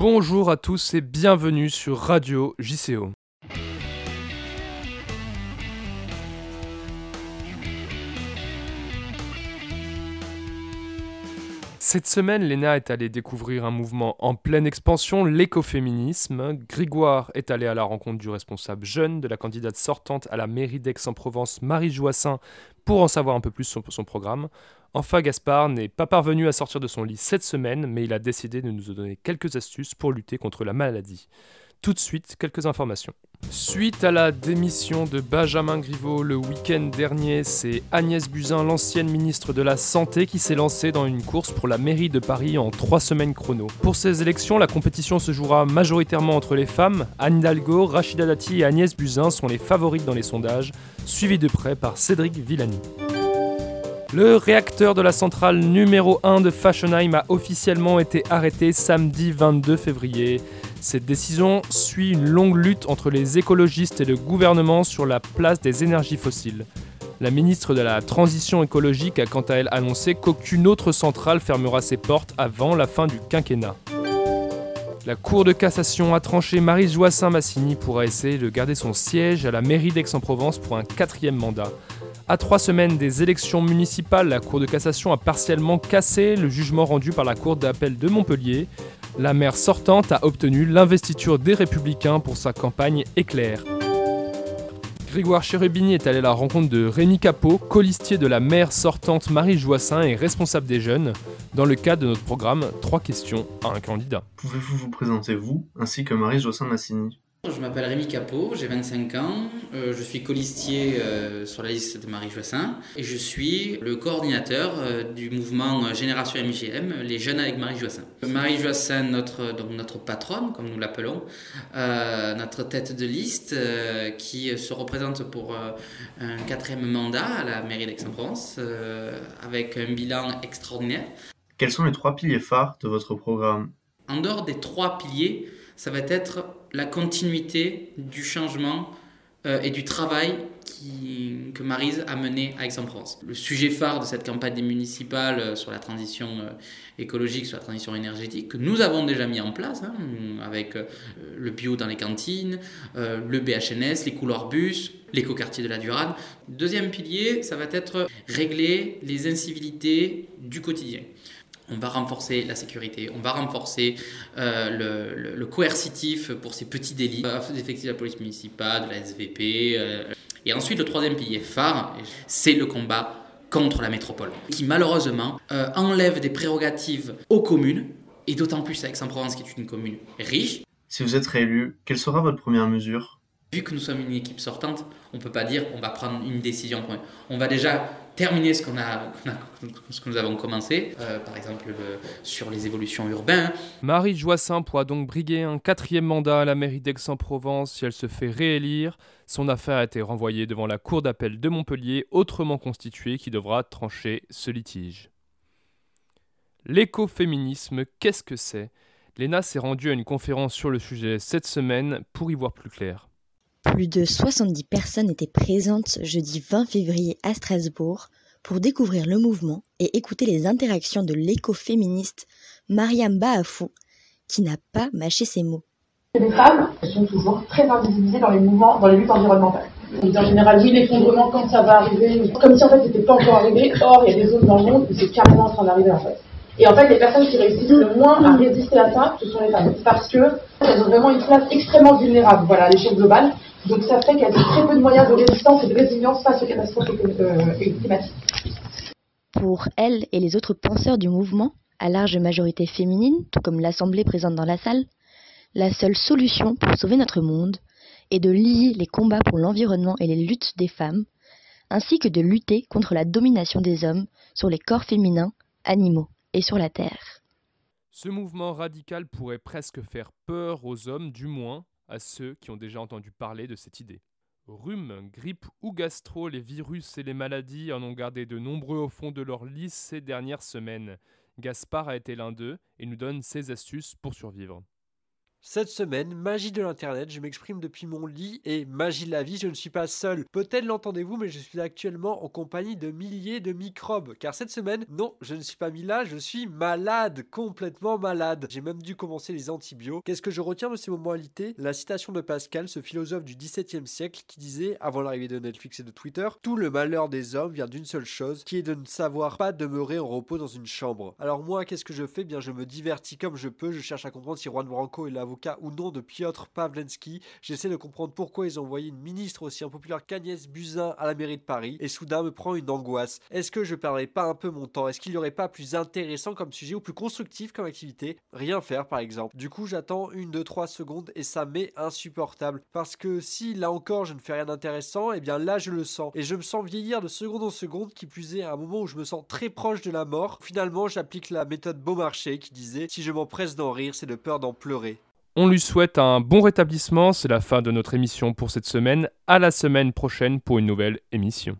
Bonjour à tous et bienvenue sur Radio JCO. Cette semaine, Léna est allée découvrir un mouvement en pleine expansion, l'écoféminisme. Grégoire est allé à la rencontre du responsable jeune de la candidate sortante à la mairie d'Aix-en-Provence, Marie Joissin, pour en savoir un peu plus sur son programme. Enfin, Gaspard n'est pas parvenu à sortir de son lit cette semaine, mais il a décidé de nous donner quelques astuces pour lutter contre la maladie. Tout de suite, quelques informations. Suite à la démission de Benjamin Griveaux le week-end dernier, c'est Agnès Buzyn, l'ancienne ministre de la Santé, qui s'est lancée dans une course pour la mairie de Paris en trois semaines chrono. Pour ces élections, la compétition se jouera majoritairement entre les femmes. Anne Hidalgo, Rachida Dati et Agnès Buzyn sont les favorites dans les sondages, suivies de près par Cédric Villani. Le réacteur de la centrale numéro 1 de Fashenheim a officiellement été arrêté samedi 22 février. Cette décision suit une longue lutte entre les écologistes et le gouvernement sur la place des énergies fossiles. La ministre de la Transition écologique a quant à elle annoncé qu'aucune autre centrale fermera ses portes avant la fin du quinquennat. La Cour de cassation a tranché Marie Joissin Massini pourra essayer de garder son siège à la mairie d'Aix-en-Provence pour un quatrième mandat. À trois semaines des élections municipales, la Cour de cassation a partiellement cassé le jugement rendu par la Cour d'appel de Montpellier. La maire sortante a obtenu l'investiture des Républicains pour sa campagne éclair. Grégoire Chérubini est allé à la rencontre de Rémi Capot, colistier de la maire sortante Marie Joissin et responsable des jeunes, dans le cadre de notre programme 3 questions à un candidat. Pouvez-vous vous présenter vous, ainsi que Marie Joissin Massini? Je m'appelle Rémi Capot, j'ai 25 ans, euh, je suis colistier euh, sur la liste de Marie Joissin et je suis le coordinateur euh, du mouvement Génération MGM, les jeunes avec Marie Joissin. Marie Joissin, notre, donc notre patronne, comme nous l'appelons, notre tête de liste qui se représente pour un quatrième mandat à la mairie d'Aix-en-Provence avec un bilan extraordinaire. Quels sont les trois piliers phares de votre programme? En dehors des trois piliers, ça va être la continuité du changement euh, et du travail que Marise a mené à Aix-en-Provence. Le sujet phare de cette campagne des municipales euh, sur la transition euh, écologique, sur la transition énergétique, que nous avons déjà mis en place, hein, avec le bio dans les cantines, le BHNS, les couloirs bus, l'écoquartier de la Durade. Deuxième pilier, ça va être régler les incivilités du quotidien on va renforcer la sécurité, on va renforcer euh, le, coercitif pour ces petits délits, effectifs de la police municipale, de la SVP. Euh. Et ensuite, le troisième pilier phare, c'est le combat contre la métropole, qui malheureusement euh, enlève des prérogatives aux communes, et d'autant plus à Aix-en-Provence, qui est une commune riche. Si vous êtes réélu, quelle sera votre première mesure? Vu que nous sommes une équipe sortante, on ne peut pas dire on va prendre une décision. On va déjà terminer ce, a, ce que nous avons commencé, euh, par exemple sur les évolutions urbaines. Marie Joissin pourra donc briguer un quatrième mandat à la mairie d'Aix-en-Provence si elle se fait réélire. Son affaire a été renvoyée devant la cour d'appel de Montpellier, autrement constituée, qui devra trancher ce litige. L'écoféminisme, qu'est-ce que c'est? Léna s'est rendue à une conférence sur le sujet cette semaine pour y voir plus clair. Plus de 70 personnes étaient présentes jeudi 20 février à Strasbourg pour découvrir le mouvement et écouter les interactions de l'écoféministe Mariam Baafou, qui n'a pas mâché ses mots. Les femmes sont toujours très invisibilisées dans les mouvements, dans les luttes environnementales. en général, oui, l'effondrement quand ça va arriver, comme si en fait c'était pas encore arrivé. Or, il y a des zones dans le monde où c'est carrément en train d'arriver en fait. Et en fait, les personnes qui réussissent le moins à résister à ça, ce sont les femmes. Parce qu'elles ont vraiment une place extrêmement vulnérable, voilà, à l'échelle globale. Donc ça fait qu'il y a très peu de moyens de résistance et de résilience face aux catastrophes euh, climatiques. Pour elle et les autres penseurs du mouvement, à large majorité féminine, tout comme l'Assemblée présente dans la salle, la seule solution pour sauver notre monde est de lier les combats pour l'environnement et les luttes des femmes, ainsi que de lutter contre la domination des hommes sur les corps féminins, animaux et sur la Terre. Ce mouvement radical pourrait presque faire peur aux hommes, du moins à ceux qui ont déjà entendu parler de cette idée. Rhume, grippe ou gastro, les virus et les maladies en ont gardé de nombreux au fond de leur lit ces dernières semaines. Gaspard a été l'un d'eux et nous donne ses astuces pour survivre. Cette semaine, magie de l'internet, je m'exprime depuis mon lit et magie de la vie, je ne suis pas seul. Peut-être l'entendez-vous, mais je suis actuellement en compagnie de milliers de microbes. Car cette semaine, non, je ne suis pas mis là, je suis malade, complètement malade. J'ai même dû commencer les antibiotiques. Qu'est-ce que je retiens de ces moments-alités La citation de Pascal, ce philosophe du XVIIe siècle, qui disait, avant l'arrivée de Netflix et de Twitter, tout le malheur des hommes vient d'une seule chose, qui est de ne savoir pas demeurer en repos dans une chambre. Alors moi, qu'est-ce que je fais? Bien, je me divertis comme je peux, je cherche à comprendre si Juan Branco est ou non de Piotr Pavlensky. J'essaie de comprendre pourquoi ils ont envoyé une ministre aussi impopulaire qu'Agnès Buzyn à la mairie de Paris. Et soudain me prend une angoisse. Est-ce que je perdrais pas un peu mon temps? Est-ce qu'il n'y aurait pas plus intéressant comme sujet ou plus constructif comme activité? Rien faire par exemple. Du coup j'attends une, deux, trois secondes et ça m'est insupportable. Parce que si là encore je ne fais rien d'intéressant, et eh bien là je le sens. Et je me sens vieillir de seconde en seconde, qui plus est à un moment où je me sens très proche de la mort. Finalement j'applique la méthode Beaumarchais qui disait si je m'empresse d'en rire, c'est de peur d'en pleurer. On lui souhaite un bon rétablissement, c'est la fin de notre émission pour cette semaine. À la semaine prochaine pour une nouvelle émission.